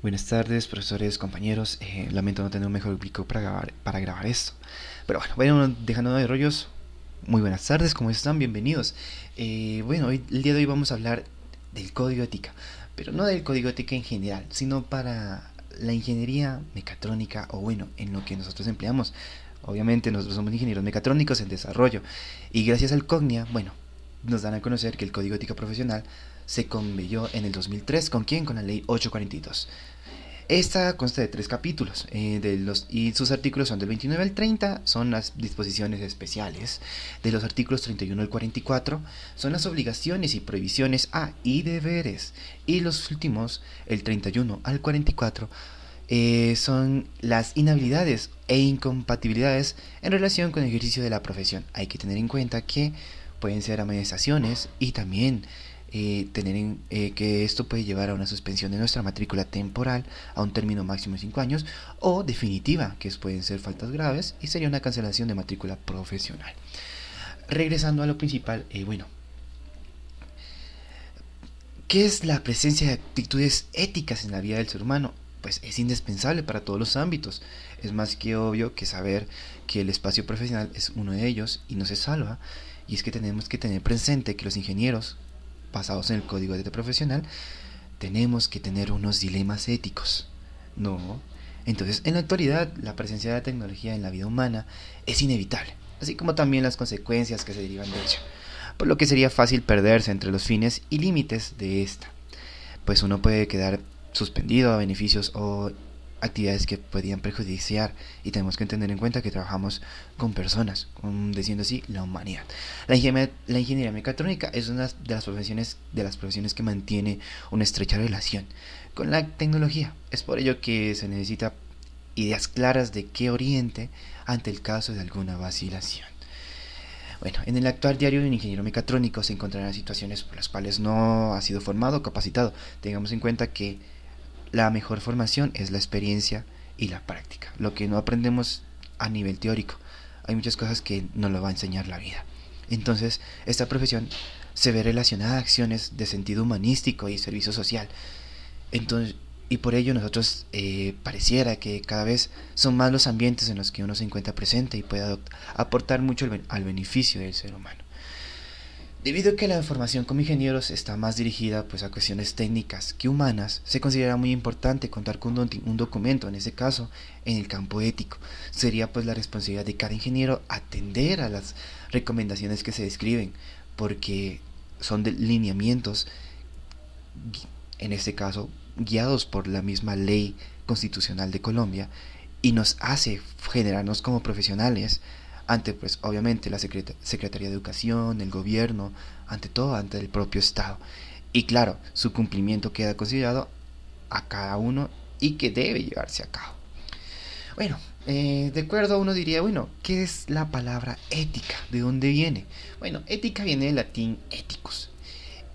Buenas tardes, profesores, compañeros. Eh, lamento no tener un mejor ubico para grabar, para grabar esto. Pero bueno, bueno, dejando de rollos, muy buenas tardes, ¿cómo están? Bienvenidos. Eh, bueno, hoy, el día de hoy vamos a hablar del código ética, pero no del código ética en general, sino para la ingeniería mecatrónica o bueno, en lo que nosotros empleamos. Obviamente nosotros somos ingenieros mecatrónicos en desarrollo y gracias al COGNIA, bueno, nos dan a conocer que el código ética profesional se conveyó en el 2003. ¿Con quién? Con la ley 842. Esta consta de tres capítulos eh, de los, y sus artículos son del 29 al 30, son las disposiciones especiales. De los artículos 31 al 44 son las obligaciones y prohibiciones a y deberes. Y los últimos, el 31 al 44, eh, son las inhabilidades e incompatibilidades en relación con el ejercicio de la profesión. Hay que tener en cuenta que pueden ser amonestaciones y también eh, tener en, eh, que esto puede llevar a una suspensión de nuestra matrícula temporal a un término máximo de 5 años o definitiva, que pueden ser faltas graves y sería una cancelación de matrícula profesional. Regresando a lo principal, eh, bueno, ¿qué es la presencia de actitudes éticas en la vida del ser humano? Pues es indispensable para todos los ámbitos. Es más que obvio que saber que el espacio profesional es uno de ellos y no se salva. Y es que tenemos que tener presente que los ingenieros, basados en el código de profesional, tenemos que tener unos dilemas éticos. No. Entonces, en la actualidad, la presencia de la tecnología en la vida humana es inevitable, así como también las consecuencias que se derivan de ello, por lo que sería fácil perderse entre los fines y límites de esta, pues uno puede quedar suspendido a beneficios o actividades que podían perjudiciar y tenemos que tener en cuenta que trabajamos con personas, con, diciendo así, la humanidad. La ingeniería, mecatrónica es una de las profesiones de las profesiones que mantiene una estrecha relación con la tecnología. Es por ello que se necesita ideas claras de qué oriente ante el caso de alguna vacilación. Bueno, en el actual diario de un ingeniero mecatrónico se encontrarán situaciones por las cuales no ha sido formado o capacitado. Tengamos en cuenta que la mejor formación es la experiencia y la práctica, lo que no aprendemos a nivel teórico. Hay muchas cosas que no lo va a enseñar la vida. Entonces, esta profesión se ve relacionada a acciones de sentido humanístico y servicio social. Entonces, y por ello nosotros eh, pareciera que cada vez son más los ambientes en los que uno se encuentra presente y puede aportar mucho al beneficio del ser humano. Debido a que la formación como ingenieros está más dirigida pues, a cuestiones técnicas que humanas, se considera muy importante contar con un documento, en ese caso, en el campo ético. Sería pues la responsabilidad de cada ingeniero atender a las recomendaciones que se describen, porque son de lineamientos, en este caso, guiados por la misma ley constitucional de Colombia, y nos hace generarnos como profesionales ante pues obviamente la Secretaría de Educación, el gobierno, ante todo ante el propio Estado. Y claro, su cumplimiento queda considerado a cada uno y que debe llevarse a cabo. Bueno, eh, de acuerdo uno diría, bueno, ¿qué es la palabra ética? ¿De dónde viene? Bueno, ética viene del latín éticos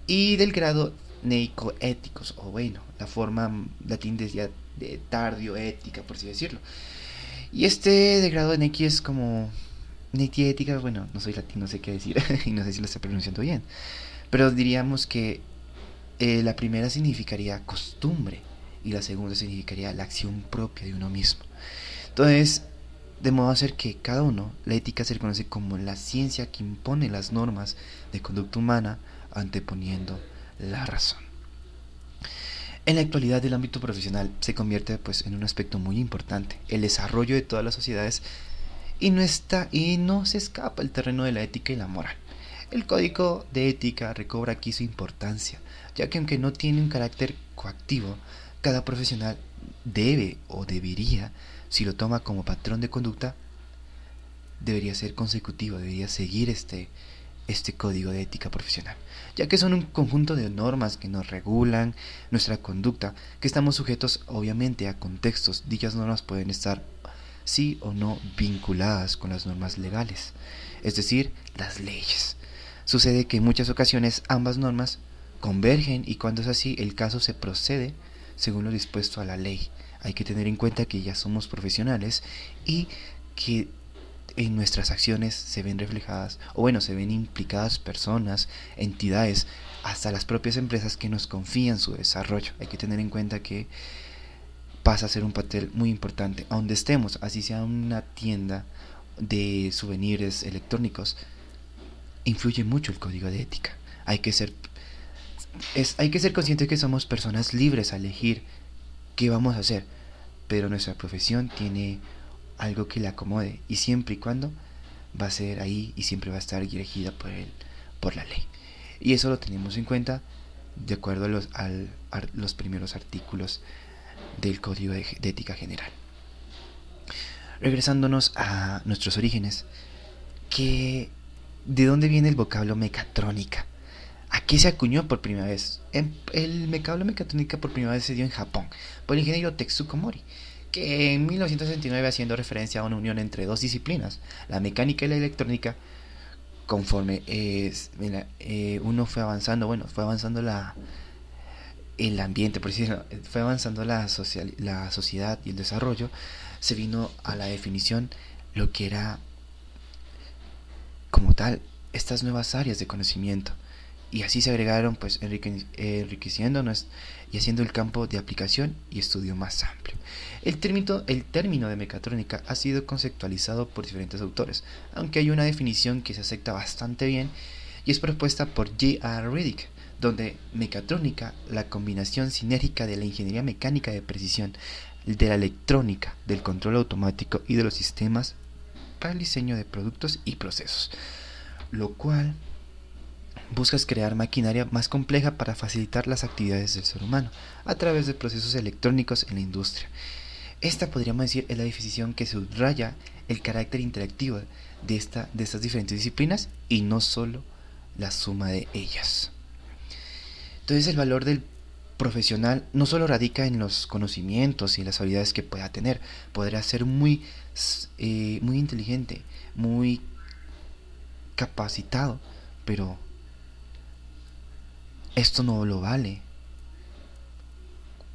y del grado neicoéticos, o bueno, la forma latín decía de tardio ética, por así decirlo. Y este de grado nequi es como ética, bueno, no soy latino, no sé qué decir, y no sé si lo estoy pronunciando bien. Pero diríamos que eh, la primera significaría costumbre y la segunda significaría la acción propia de uno mismo. Entonces, de modo a hacer que cada uno, la ética se reconoce como la ciencia que impone las normas de conducta humana anteponiendo la razón. En la actualidad el ámbito profesional se convierte pues en un aspecto muy importante. El desarrollo de todas las sociedades y no, está, y no se escapa el terreno de la ética y la moral. El código de ética recobra aquí su importancia, ya que aunque no tiene un carácter coactivo, cada profesional debe o debería, si lo toma como patrón de conducta, debería ser consecutivo, debería seguir este, este código de ética profesional, ya que son un conjunto de normas que nos regulan nuestra conducta, que estamos sujetos obviamente a contextos. Dichas normas pueden estar sí o no vinculadas con las normas legales, es decir, las leyes. Sucede que en muchas ocasiones ambas normas convergen y cuando es así el caso se procede según lo dispuesto a la ley. Hay que tener en cuenta que ya somos profesionales y que en nuestras acciones se ven reflejadas, o bueno, se ven implicadas personas, entidades, hasta las propias empresas que nos confían su desarrollo. Hay que tener en cuenta que pasa a ser un papel muy importante. A donde estemos, así sea una tienda de souvenirs electrónicos, influye mucho el código de ética. Hay que ser, es, hay que ser conscientes que somos personas libres a elegir qué vamos a hacer, pero nuestra profesión tiene algo que le acomode y siempre y cuando va a ser ahí y siempre va a estar dirigida por, el, por la ley. Y eso lo tenemos en cuenta de acuerdo a los, los primeros artículos del Código de, Ética General. Regresándonos a nuestros orígenes, que ¿de dónde viene el vocablo mecatrónica? ¿A qué se acuñó por primera vez? El vocablo mecatrónica por primera vez se dio en Japón por el ingeniero Tetsuko Mori, que en 1969 haciendo referencia a una unión entre dos disciplinas, la mecánica y la electrónica, conforme eh, uno fue avanzando, bueno, fue avanzando la, el ambiente, por decirlo, fue avanzando la, social, la sociedad y el desarrollo, se vino a la definición lo que era como tal estas nuevas áreas de conocimiento y así se agregaron pues enriqueciéndonos y haciendo el campo de aplicación y estudio más amplio. El término, el término de mecatrónica ha sido conceptualizado por diferentes autores, aunque hay una definición que se acepta bastante bien y es propuesta por J.R. Riddick, donde mecatrónica, la combinación sinérgica de la ingeniería mecánica de precisión, de la electrónica, del control automático y de los sistemas para el diseño de productos y procesos, lo cual buscas crear maquinaria más compleja para facilitar las actividades del ser humano a través de procesos electrónicos en la industria. Esta podríamos decir es la definición que subraya el carácter interactivo de, esta, de estas diferentes disciplinas y no solo la suma de ellas. Entonces el valor del profesional no solo radica en los conocimientos y las habilidades que pueda tener, podrá ser muy, eh, muy inteligente, muy capacitado, pero esto no lo vale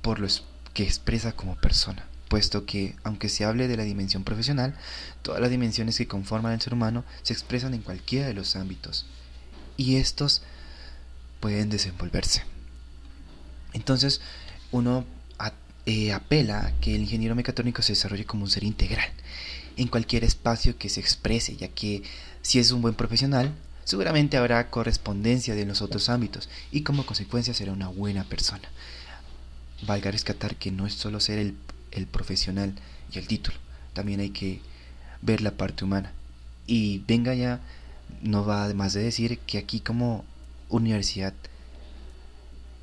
por lo que expresa como persona, puesto que, aunque se hable de la dimensión profesional, todas las dimensiones que conforman el ser humano se expresan en cualquiera de los ámbitos, y estos pueden desenvolverse. Entonces, uno eh, apela a que el ingeniero mecatrónico se desarrolle como un ser integral en cualquier espacio que se exprese, ya que si es un buen profesional, seguramente habrá correspondencia de los otros ámbitos y como consecuencia será una buena persona. Valga rescatar que no es solo ser el, el profesional y el título, también hay que ver la parte humana. Y venga ya, no va además de decir que aquí como universidad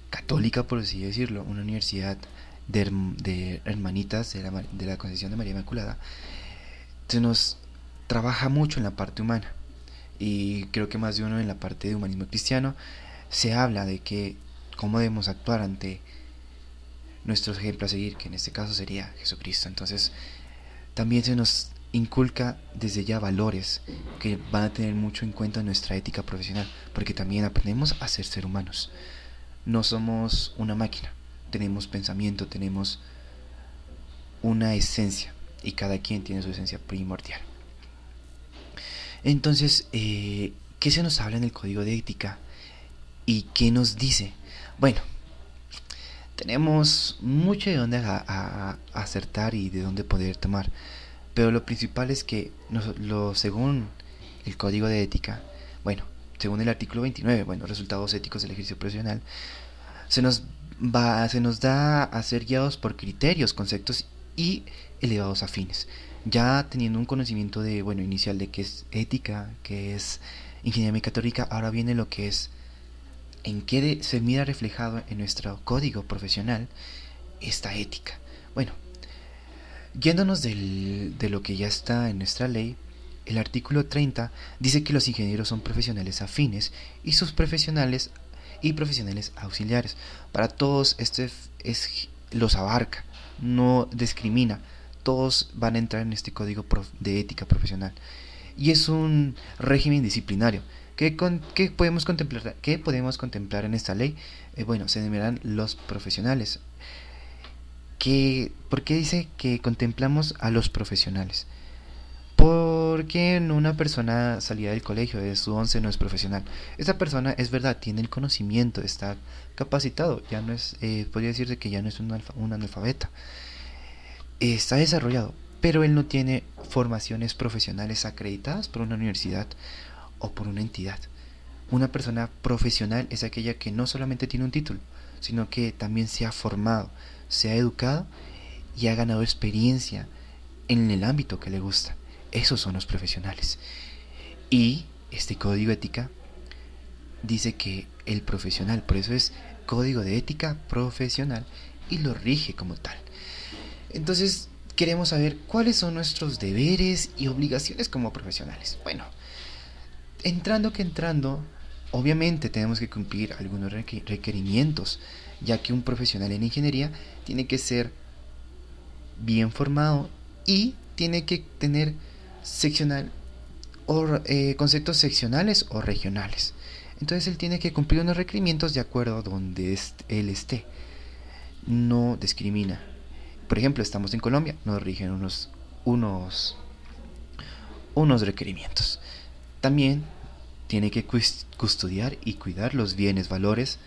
católica, por así decirlo, una universidad de, hermanitas de la, de la Concepción de María Inmaculada, se nos trabaja mucho en la parte humana y creo que más de uno en la parte de humanismo cristiano, se habla de que cómo debemos actuar ante nuestro ejemplo a seguir, que en este caso sería Jesucristo. Entonces, también se nos inculca desde ya valores que van a tener mucho en cuenta nuestra ética profesional, porque también aprendemos a ser ser humanos. No somos una máquina, tenemos pensamiento, tenemos una esencia, y cada quien tiene su esencia primordial. Entonces, eh, ¿qué se nos habla en el código de ética? ¿Y qué nos dice? Bueno, tenemos mucho de dónde acertar y de dónde poder tomar. Pero lo principal es que según el código de ética, bueno, según el artículo 29, bueno, resultados éticos del ejercicio profesional, se nos, va, se nos da a ser guiados por criterios, conceptos y elevados afines ya teniendo un conocimiento de, bueno, inicial de qué es ética, qué es ingeniería mecatrónica, ahora viene lo que es en qué se mira reflejado en nuestro código profesional esta ética. Bueno, yéndonos de lo que ya está en nuestra ley, el artículo 30 dice que los ingenieros son profesionales afines y sus profesionales y profesionales auxiliares. Para todos este es, los abarca, no discrimina todos van a entrar en este código de ética profesional. Y es un régimen disciplinario. ¿Qué, podemos, contemplar, ¿Qué podemos contemplar en esta ley? Eh, bueno, se enumeran los profesionales. ¿Qué, ¿Por qué dice que contemplamos a los profesionales? Porque una persona salida del colegio de su once no es profesional. Esa persona es verdad, tiene el conocimiento, está capacitado, ya no es, eh, podría decirse que ya no es un, un analfabeta está desarrollado, pero él no tiene formaciones profesionales acreditadas por una universidad o por una entidad. Una persona profesional es aquella que no solamente tiene un título, sino que también se ha formado, se ha educado y ha ganado experiencia en el ámbito que le gusta. Esos son los profesionales. Y este código ética dice que el profesional, por eso es código de ética profesional y lo rige como tal. Entonces, queremos saber cuáles son nuestros deberes y obligaciones como profesionales. Bueno, entrando que entrando, obviamente tenemos que cumplir algunos requerimientos, ya que un profesional en ingeniería tiene que ser bien formado y tiene que tener seccional o eh, conceptos seccionales o regionales. Entonces él tiene que cumplir unos requerimientos de acuerdo a donde él esté. No discrimina. Por ejemplo, estamos en Colombia, nos rigen unos, unos, unos requerimientos. También tiene que custodiar y cuidar los bienes, valores,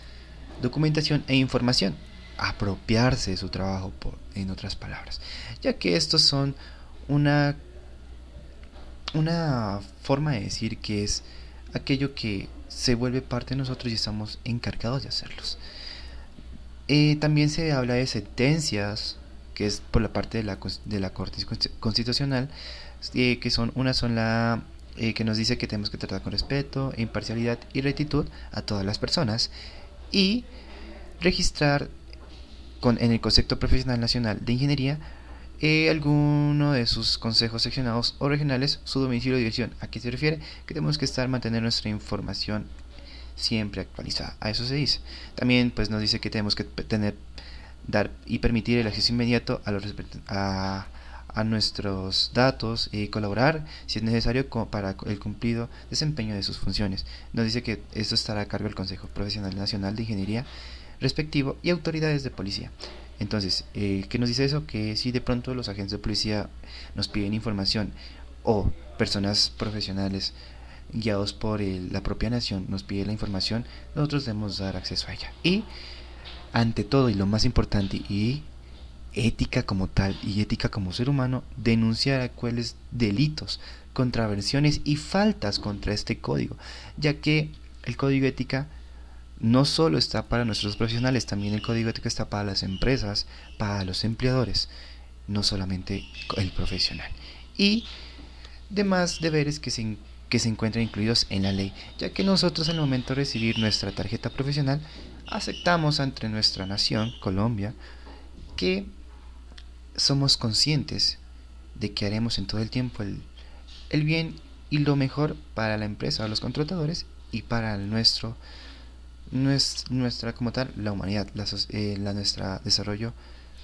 documentación e información. Apropiarse de su trabajo, por, en otras palabras. Ya que estos son una, una forma de decir que es aquello que se vuelve parte de nosotros y estamos encargados de hacerlos. Eh, también se habla de sentencias, que es por la parte de la, de la Corte Constitucional, eh, que son, una son la eh, que nos dice que tenemos que tratar con respeto, imparcialidad y rectitud a todas las personas, y registrar con, en el concepto profesional nacional de ingeniería eh, alguno de sus consejos seccionados o regionales su domicilio de dirección. ¿A qué se refiere? Que tenemos que estar mantener nuestra información siempre actualizada. A eso se dice. También pues nos dice que tenemos que tener dar y permitir el acceso inmediato a, los, a, a nuestros datos y colaborar si es necesario para el cumplido desempeño de sus funciones. Nos dice que esto estará a cargo del Consejo Profesional Nacional de Ingeniería respectivo y autoridades de policía. Entonces, eh, ¿qué nos dice eso? Que si de pronto los agentes de policía nos piden información o personas profesionales guiados por la propia nación nos piden la información, nosotros debemos dar acceso a ella. Y ante todo y lo más importante y ética como tal y ética como ser humano, denunciar aquellos delitos, contravenciones y faltas contra este código, ya que el código ética no solo está para nuestros profesionales, también el código ético está para las empresas, para los empleadores, no solamente el profesional. Y demás deberes que se, que se encuentran incluidos en la ley, ya que nosotros al momento de recibir nuestra tarjeta profesional aceptamos ante nuestra nación, Colombia, que somos conscientes de que haremos en todo el tiempo el, el bien y lo mejor para la empresa, a los contratadores y para nuestro nuestra como tal, la humanidad, la, eh, la nuestra desarrollo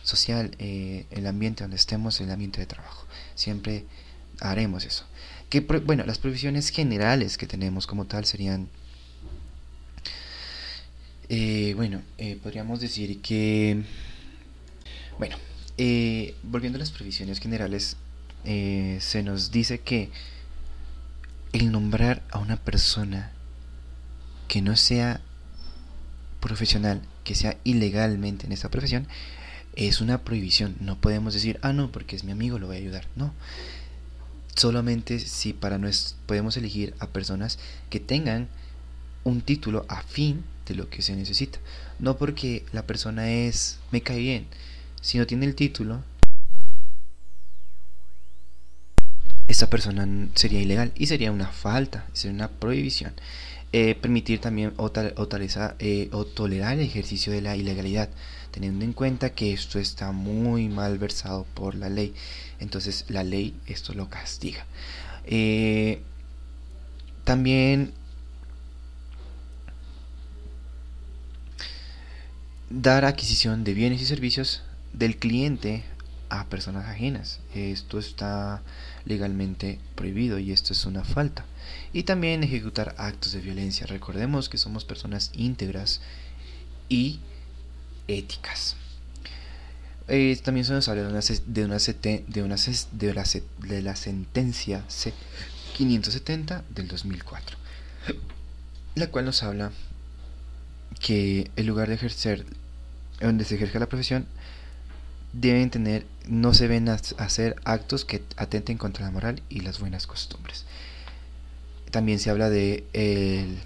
social, eh, el ambiente donde estemos, el ambiente de trabajo. Siempre haremos eso. Que, bueno, las provisiones generales que tenemos como tal serían, eh, bueno, podríamos decir que, bueno, volviendo a las provisiones generales, se nos dice que el nombrar a una persona que no sea profesional que sea ilegalmente en esta profesión es una prohibición. No podemos decir, ah, no, porque es mi amigo, lo voy a ayudar. No. Solamente si para nos podemos elegir a personas que tengan un título afín de lo que se necesita. No porque la persona es, me cae bien. Si no tiene el título, esta persona sería ilegal y sería una falta, sería una prohibición. Eh, permitir también eh, o, tolerar el ejercicio de la ilegalidad, teniendo en cuenta que esto está muy mal versado por la ley. Entonces la ley esto lo castiga. Eh, también dar adquisición de bienes y servicios del cliente a personas ajenas. Esto está legalmente prohibido y esto es una falta y también ejecutar actos de violencia. Recordemos que somos personas íntegras y éticas. También se nos habla de una, de una, de una de la, de la sentencia C570 del 2004, la cual nos habla que el lugar de ejercer, donde se ejerce la profesión, deben tener, no se ven hacer actos que atenten contra la moral y las buenas costumbres. También se habla de el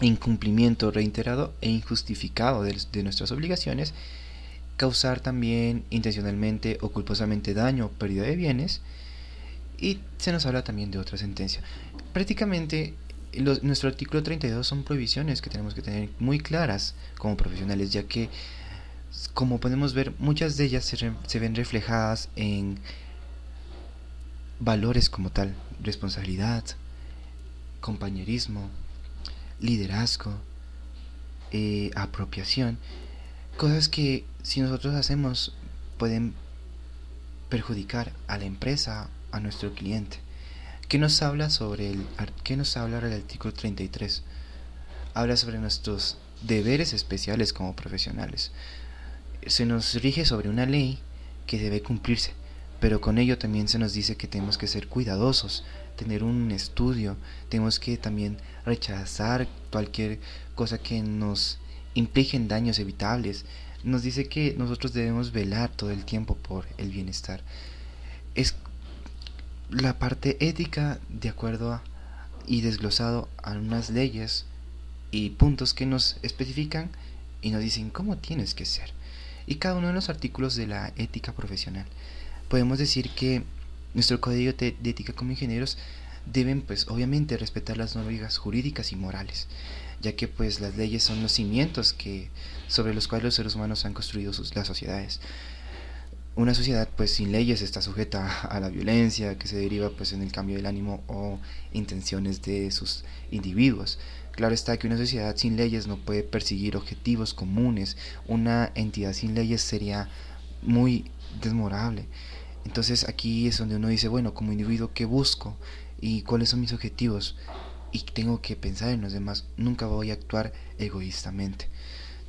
incumplimiento reiterado e injustificado de, de nuestras obligaciones, causar también intencionalmente o culposamente daño o pérdida de bienes, y se nos habla también de otra sentencia. Prácticamente nuestro artículo 32 son prohibiciones que tenemos que tener muy claras como profesionales, ya que, como podemos ver, muchas de ellas se, se ven reflejadas en valores como tal, responsabilidad, compañerismo, liderazgo, eh, apropiación, cosas que si nosotros hacemos pueden perjudicar a la empresa, a nuestro cliente. ¿Qué nos habla sobre qué nos habla el artículo 33? Habla sobre nuestros deberes especiales como profesionales. Se nos rige sobre una ley que debe cumplirse, pero con ello también se nos dice que tenemos que ser cuidadosos, tener un estudio, tenemos que también rechazar cualquier cosa que nos implique daños evitables. Nos dice que nosotros debemos velar todo el tiempo por el bienestar. Es la parte ética de acuerdo y desglosado a unas leyes y puntos que nos especifican y nos dicen cómo tienes que ser. Y cada uno de los artículos de la ética profesional. Podemos decir que nuestro código de, ética como ingenieros deben pues obviamente respetar las normas jurídicas y morales, ya que pues las leyes son los cimientos que sobre los cuales los seres humanos han construido sus, las sociedades una sociedad pues sin leyes está sujeta a la violencia que se deriva pues en el cambio del ánimo o intenciones de sus individuos. Claro está que una sociedad sin leyes no puede perseguir objetivos comunes. Una entidad sin leyes sería muy desmorable. Entonces aquí es donde uno dice, bueno, como individuo, ¿qué busco? ¿Y cuáles son mis objetivos? Y tengo que pensar en los demás. Nunca voy a actuar egoístamente.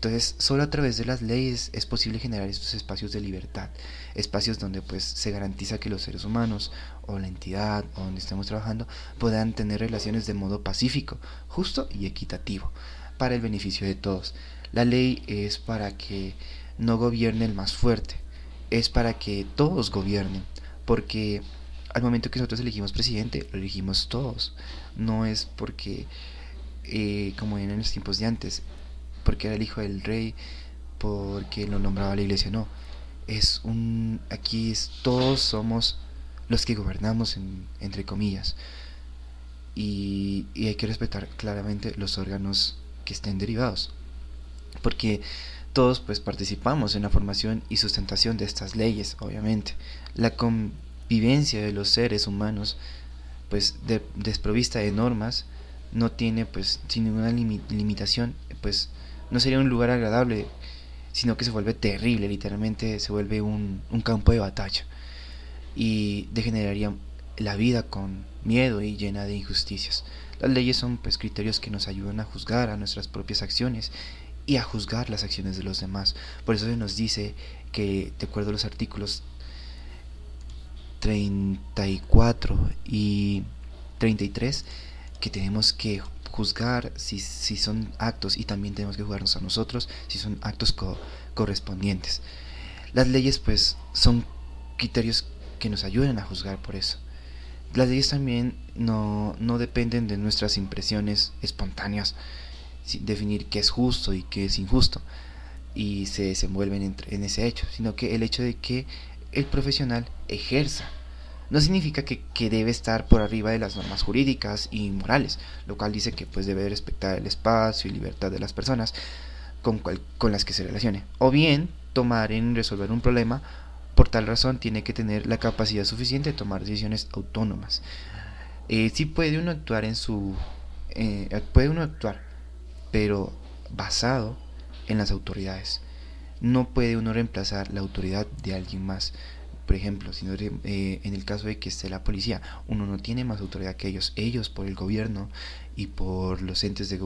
Entonces, solo a través de las leyes es posible generar estos espacios de libertad, espacios donde pues se garantiza que los seres humanos o la entidad o donde estemos trabajando puedan tener relaciones de modo pacífico, justo y equitativo, para el beneficio de todos. La ley es para que no gobierne el más fuerte, es para que todos gobiernen, porque al momento que nosotros elegimos presidente, lo elegimos todos, no es porque, eh, como en los tiempos de antes, porque era el hijo del rey, porque lo nombraba la iglesia, no. Es un aquí es, todos somos los que gobernamos entre comillas. Y, y hay que respetar claramente los órganos que estén derivados. Porque todos pues participamos en la formación y sustentación de estas leyes, obviamente. La convivencia de los seres humanos pues desprovista de normas no tiene pues sin ninguna limitación pues no sería un lugar agradable, sino que se vuelve terrible, literalmente se vuelve un, campo de batalla y degeneraría la vida con miedo y llena de injusticias. Las leyes son pues criterios que nos ayudan a juzgar a nuestras propias acciones y a juzgar las acciones de los demás. Por eso se nos dice que, de acuerdo a los artículos 34 y 33, que tenemos que juzgar si, si son actos y también tenemos que juzgarnos a nosotros si son actos correspondientes. Las leyes pues son criterios que nos ayudan a juzgar por eso. Las leyes también no, no dependen de nuestras impresiones espontáneas, definir qué es justo y qué es injusto, y se desenvuelven en ese hecho, sino que el hecho de que el profesional ejerza no significa que, debe estar por arriba de las normas jurídicas y morales, lo cual dice que pues debe respetar el espacio y libertad de las personas con, con las que se relacione. O bien tomar en resolver un problema, por tal razón tiene que tener la capacidad suficiente de tomar decisiones autónomas. Eh, sí puede uno actuar en su... Eh, puede uno actuar, pero basado en las autoridades. No puede uno reemplazar la autoridad de alguien más por ejemplo, si eh, en el caso de que esté la policía, uno no tiene más autoridad que ellos. Ellos, por el gobierno y por los entes, de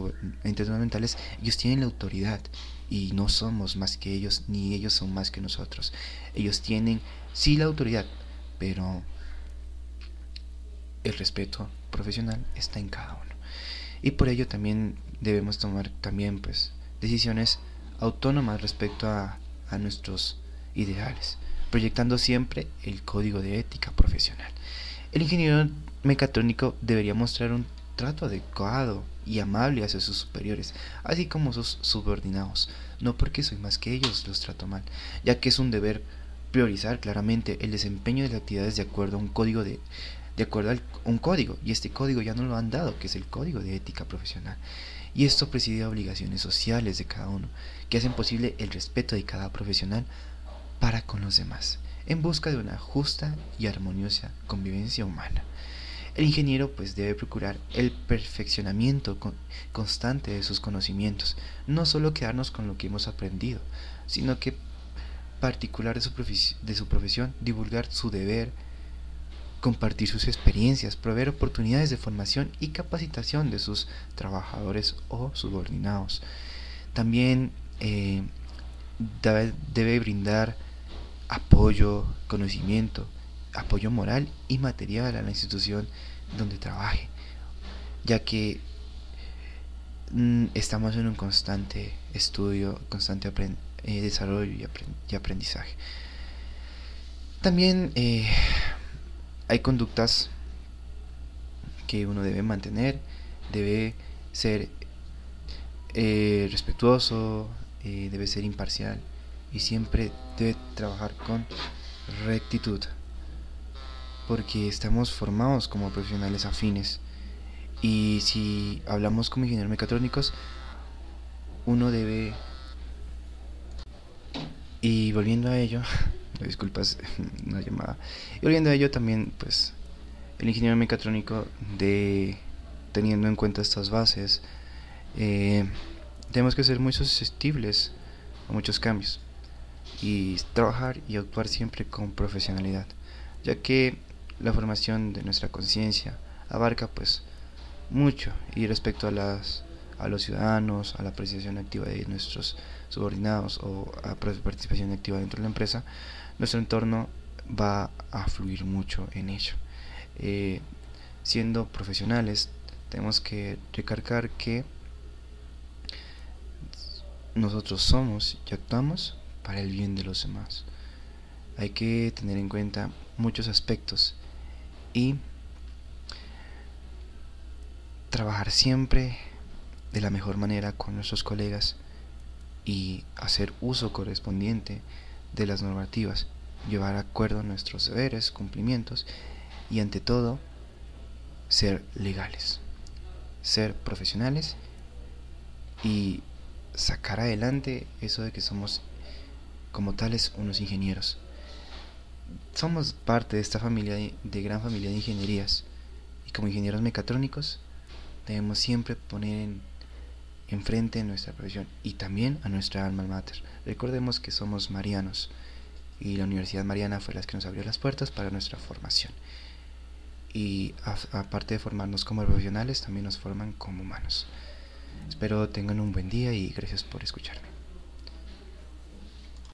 entes gubernamentales, ellos tienen la autoridad y no somos más que ellos, ni ellos son más que nosotros. Ellos tienen, sí, la autoridad, pero el respeto profesional está en cada uno. Y por ello también debemos tomar también pues decisiones autónomas respecto a, a nuestros ideales, proyectando siempre el código de ética profesional. El ingeniero mecatrónico debería mostrar un trato adecuado y amable hacia sus superiores, así como sus subordinados. No porque soy más que ellos los trato mal, ya que es un deber priorizar claramente el desempeño de las actividades de acuerdo a un código de acuerdo a un código y este código ya no lo han dado, que es el código de ética profesional. Y esto preside obligaciones sociales de cada uno, que hacen posible el respeto de cada profesional para con los demás, en busca de una justa y armoniosa convivencia humana. El ingeniero pues debe procurar el perfeccionamiento constante de sus conocimientos, no solo quedarnos con lo que hemos aprendido, sino que particular de su, profesión, divulgar su deber, compartir sus experiencias, proveer oportunidades de formación y capacitación de sus trabajadores o subordinados. También eh, debe brindar apoyo, conocimiento, apoyo moral y material a la institución donde trabaje, ya que mm, estamos en un constante estudio, constante eh, desarrollo y, aprendizaje. También eh, hay conductas que uno debe mantener, debe ser eh, respetuoso, debe ser imparcial y siempre debe trabajar con rectitud porque estamos formados como profesionales afines. Y si hablamos como ingenieros mecatrónicos uno debe y volviendo a ello disculpas una llamada. Y volviendo a ello también pues el ingeniero mecatrónico de teniendo en cuenta estas bases eh, tenemos que ser muy susceptibles a muchos cambios y trabajar y actuar siempre con profesionalidad, ya que la formación de nuestra conciencia abarca pues mucho y respecto a las a los ciudadanos, a la apreciación activa de nuestros subordinados o a participación activa dentro de la empresa, nuestro entorno va a fluir mucho en ello. Eh, siendo profesionales, tenemos que recargar que nosotros somos y actuamos para el bien de los demás. Hay que tener en cuenta muchos aspectos y trabajar siempre de la mejor manera con nuestros colegas y hacer uso correspondiente de las normativas, llevar a acuerdo nuestros deberes, cumplimientos y ante todo ser legales, ser profesionales y sacar adelante eso de que somos como tales unos ingenieros. Somos parte de esta familia de, gran familia de ingenierías y como ingenieros mecatrónicos debemos siempre poner enfrente nuestra profesión y también a nuestra alma mater. Recordemos que somos marianos y la Universidad Mariana fue la que nos abrió las puertas para nuestra formación. Y aparte de formarnos como profesionales, también nos forman como humanos. Espero tengan un buen día y gracias por escucharme.